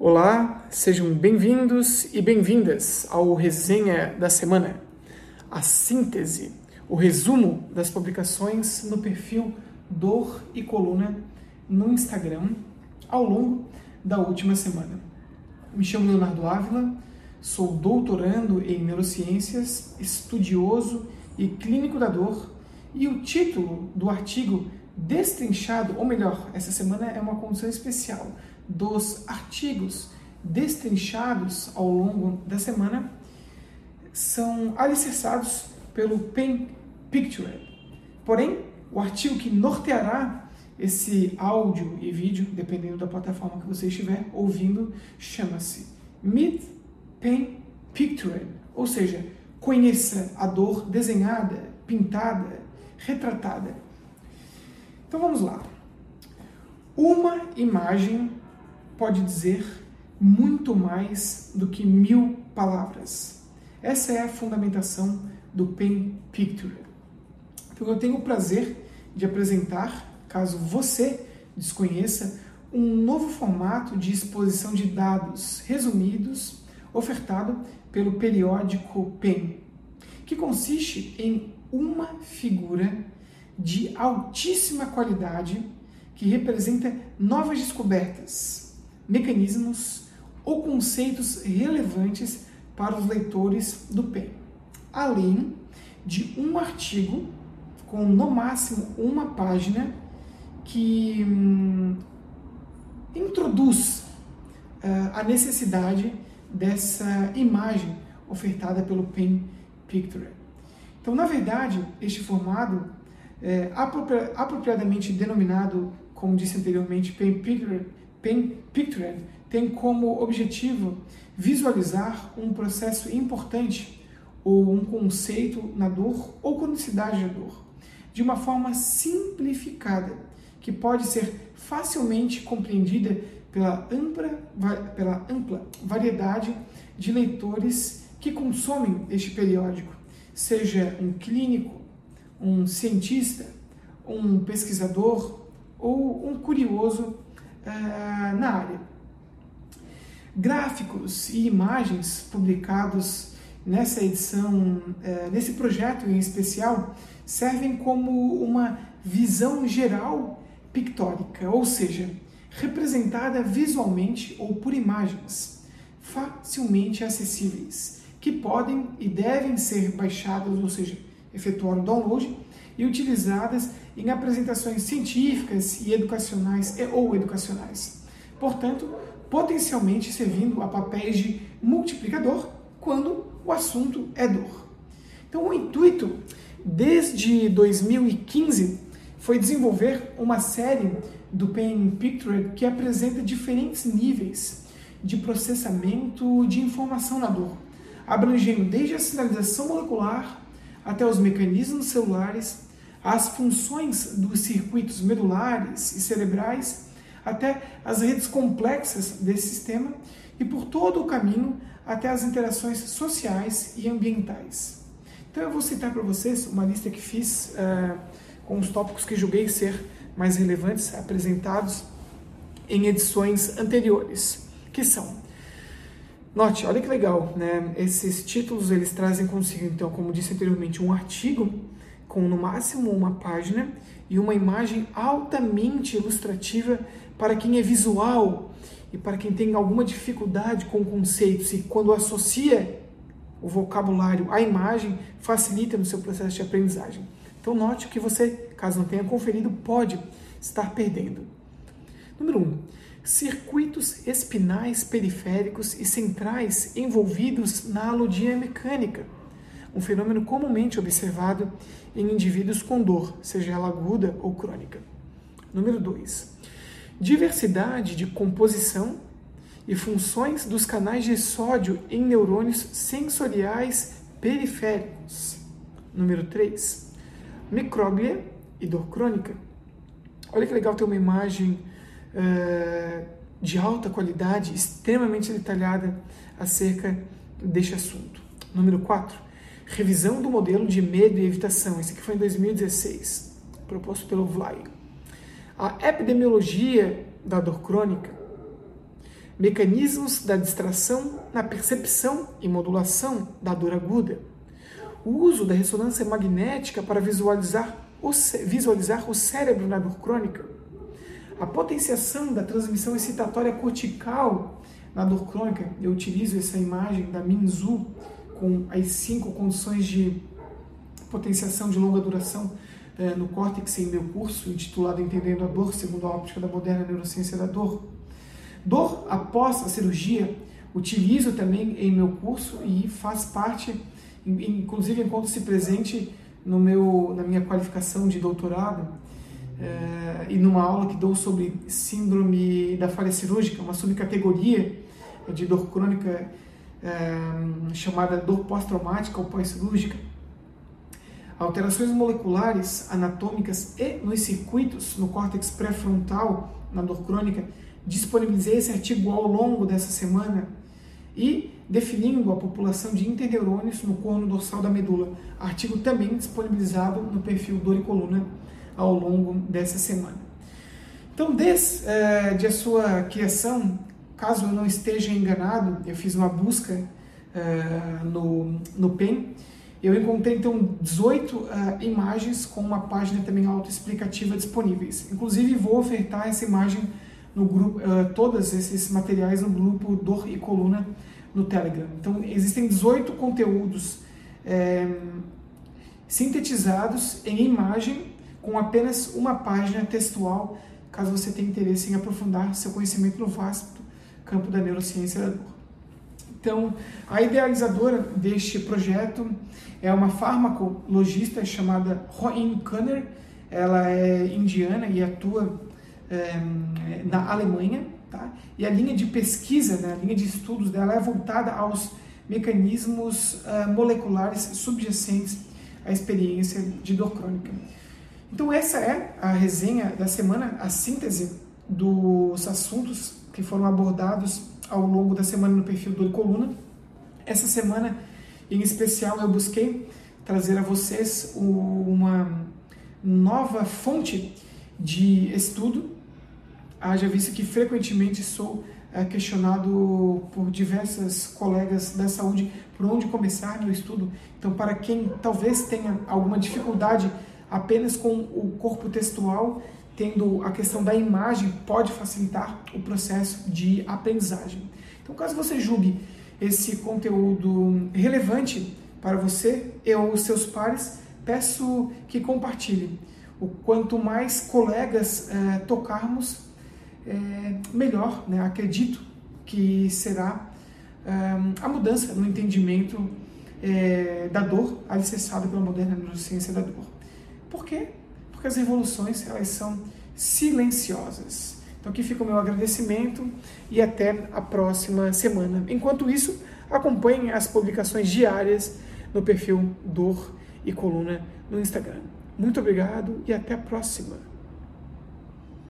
Olá, sejam bem-vindos e bem-vindas ao Resenha da Semana, a síntese, o resumo das publicações no perfil Dor e Coluna no Instagram ao longo da última semana. Me chamo Leonardo Ávila, sou doutorando em neurociências, estudioso e clínico da dor, e o título do artigo destrinchado, ou melhor, essa semana é uma condição especial dos artigos destrinchados ao longo da semana são alicerçados pelo Pen Picture. Porém, o artigo que norteará esse áudio e vídeo, dependendo da plataforma que você estiver ouvindo, chama-se Meet Pen Picture, ou seja, conheça a dor desenhada, pintada, retratada. Então vamos lá. Uma imagem pode dizer muito mais do que mil palavras. Essa é a fundamentação do Pen Picture. Então eu tenho o prazer de apresentar, caso você desconheça, um novo formato de exposição de dados resumidos ofertado pelo periódico Pen, que consiste em uma figura de altíssima qualidade que representa novas descobertas, mecanismos ou conceitos relevantes para os leitores do PEN, além de um artigo com no máximo uma página que hum, introduz uh, a necessidade dessa imagem ofertada pelo Pen Picture. Então, na verdade, este formado, é, apropri apropriadamente denominado, como disse anteriormente, Pen Picture, Pictured tem como objetivo visualizar um processo importante ou um conceito na dor ou cronicidade da dor, de uma forma simplificada, que pode ser facilmente compreendida pela ampla, pela ampla variedade de leitores que consomem este periódico, seja um clínico, um cientista, um pesquisador ou um curioso uh, na área. Gráficos e imagens publicados nessa edição, uh, nesse projeto em especial, servem como uma visão geral pictórica, ou seja, representada visualmente ou por imagens facilmente acessíveis, que podem e devem ser baixadas, ou seja, efetuar o download e utilizadas em apresentações científicas e educacionais ou educacionais. Portanto, potencialmente servindo a papéis de multiplicador quando o assunto é dor. Então, o intuito desde 2015 foi desenvolver uma série do Pain Picture que apresenta diferentes níveis de processamento de informação na dor, abrangendo desde a sinalização molecular até os mecanismos celulares as funções dos circuitos medulares e cerebrais, até as redes complexas desse sistema e por todo o caminho até as interações sociais e ambientais. Então eu vou citar para vocês uma lista que fiz uh, com os tópicos que julguei ser mais relevantes apresentados em edições anteriores, que são Note, olha que legal, né? Esses títulos eles trazem consigo, então, como disse anteriormente, um artigo com no máximo uma página e uma imagem altamente ilustrativa para quem é visual e para quem tem alguma dificuldade com conceitos e quando associa o vocabulário à imagem, facilita no seu processo de aprendizagem. Então note que você, caso não tenha conferido, pode estar perdendo. Número 1. Um, circuitos espinais periféricos e centrais envolvidos na alodia mecânica um fenômeno comumente observado em indivíduos com dor, seja ela aguda ou crônica. Número 2. Diversidade de composição e funções dos canais de sódio em neurônios sensoriais periféricos. Número 3. Micróglia e dor crônica. Olha que legal ter uma imagem uh, de alta qualidade, extremamente detalhada acerca deste assunto. Número 4 Revisão do modelo de medo e evitação. Esse aqui foi em 2016, proposto pelo Vlay. A epidemiologia da dor crônica. mecanismos da distração na percepção e modulação da dor aguda, o uso da ressonância magnética para visualizar o, visualizar o cérebro na dor crônica, a potenciação da transmissão excitatória cortical na dor crônica. Eu utilizo essa imagem da Minzu com as cinco condições de potenciação de longa duração eh, no córtex em meu curso, intitulado Entendendo a Dor, segundo a óptica da moderna neurociência da dor. Dor após a cirurgia, utilizo também em meu curso e faz parte, inclusive encontro-se presente no meu, na minha qualificação de doutorado é, e numa aula que dou sobre síndrome da falha cirúrgica, uma subcategoria de dor crônica é, chamada dor pós-traumática ou pós-cirúrgica. Alterações moleculares, anatômicas e nos circuitos no córtex pré-frontal, na dor crônica, disponibilizei esse artigo ao longo dessa semana e definindo a população de interneurônios no corno dorsal da medula. Artigo também disponibilizado no perfil Dor e Coluna ao longo dessa semana. Então, desde é, de a sua criação, caso eu não esteja enganado, eu fiz uma busca é, no, no PEN, eu encontrei então 18 uh, eh, imagens com uma página também autoexplicativa disponíveis. Inclusive vou ofertar essa imagem no grupo, uh, todos esses materiais no grupo Dor e Coluna no Telegram. Então, existem 18 conteúdos é, sintetizados em imagem com apenas uma página textual, caso você tenha interesse em aprofundar seu conhecimento no vasto campo da neurociência da dor. Então, a idealizadora deste projeto é uma farmacologista chamada Roin Kanner. Ela é indiana e atua é, na Alemanha. Tá? E a linha de pesquisa, né, a linha de estudos dela é voltada aos mecanismos uh, moleculares subjacentes à experiência de dor crônica. Então essa é a resenha da semana, a síntese dos assuntos que foram abordados ao longo da semana no perfil do Coluna. Essa semana, em especial, eu busquei trazer a vocês uma nova fonte de estudo haja visto que frequentemente sou é, questionado por diversas colegas da saúde por onde começar meu estudo. Então, para quem talvez tenha alguma dificuldade apenas com o corpo textual, tendo a questão da imagem pode facilitar o processo de aprendizagem. Então, caso você julgue esse conteúdo relevante para você e ou seus pares, peço que compartilhe. O quanto mais colegas eh, tocarmos, é, melhor, né? acredito que será é, a mudança no entendimento da dor alicerçada pela moderna neurociência da dor. Por quê? Porque as revoluções elas são silenciosas. Então aqui fica o meu agradecimento e até a próxima semana. Enquanto isso, acompanhe as publicações diárias no perfil Dor e Coluna no Instagram. Muito obrigado e até a próxima.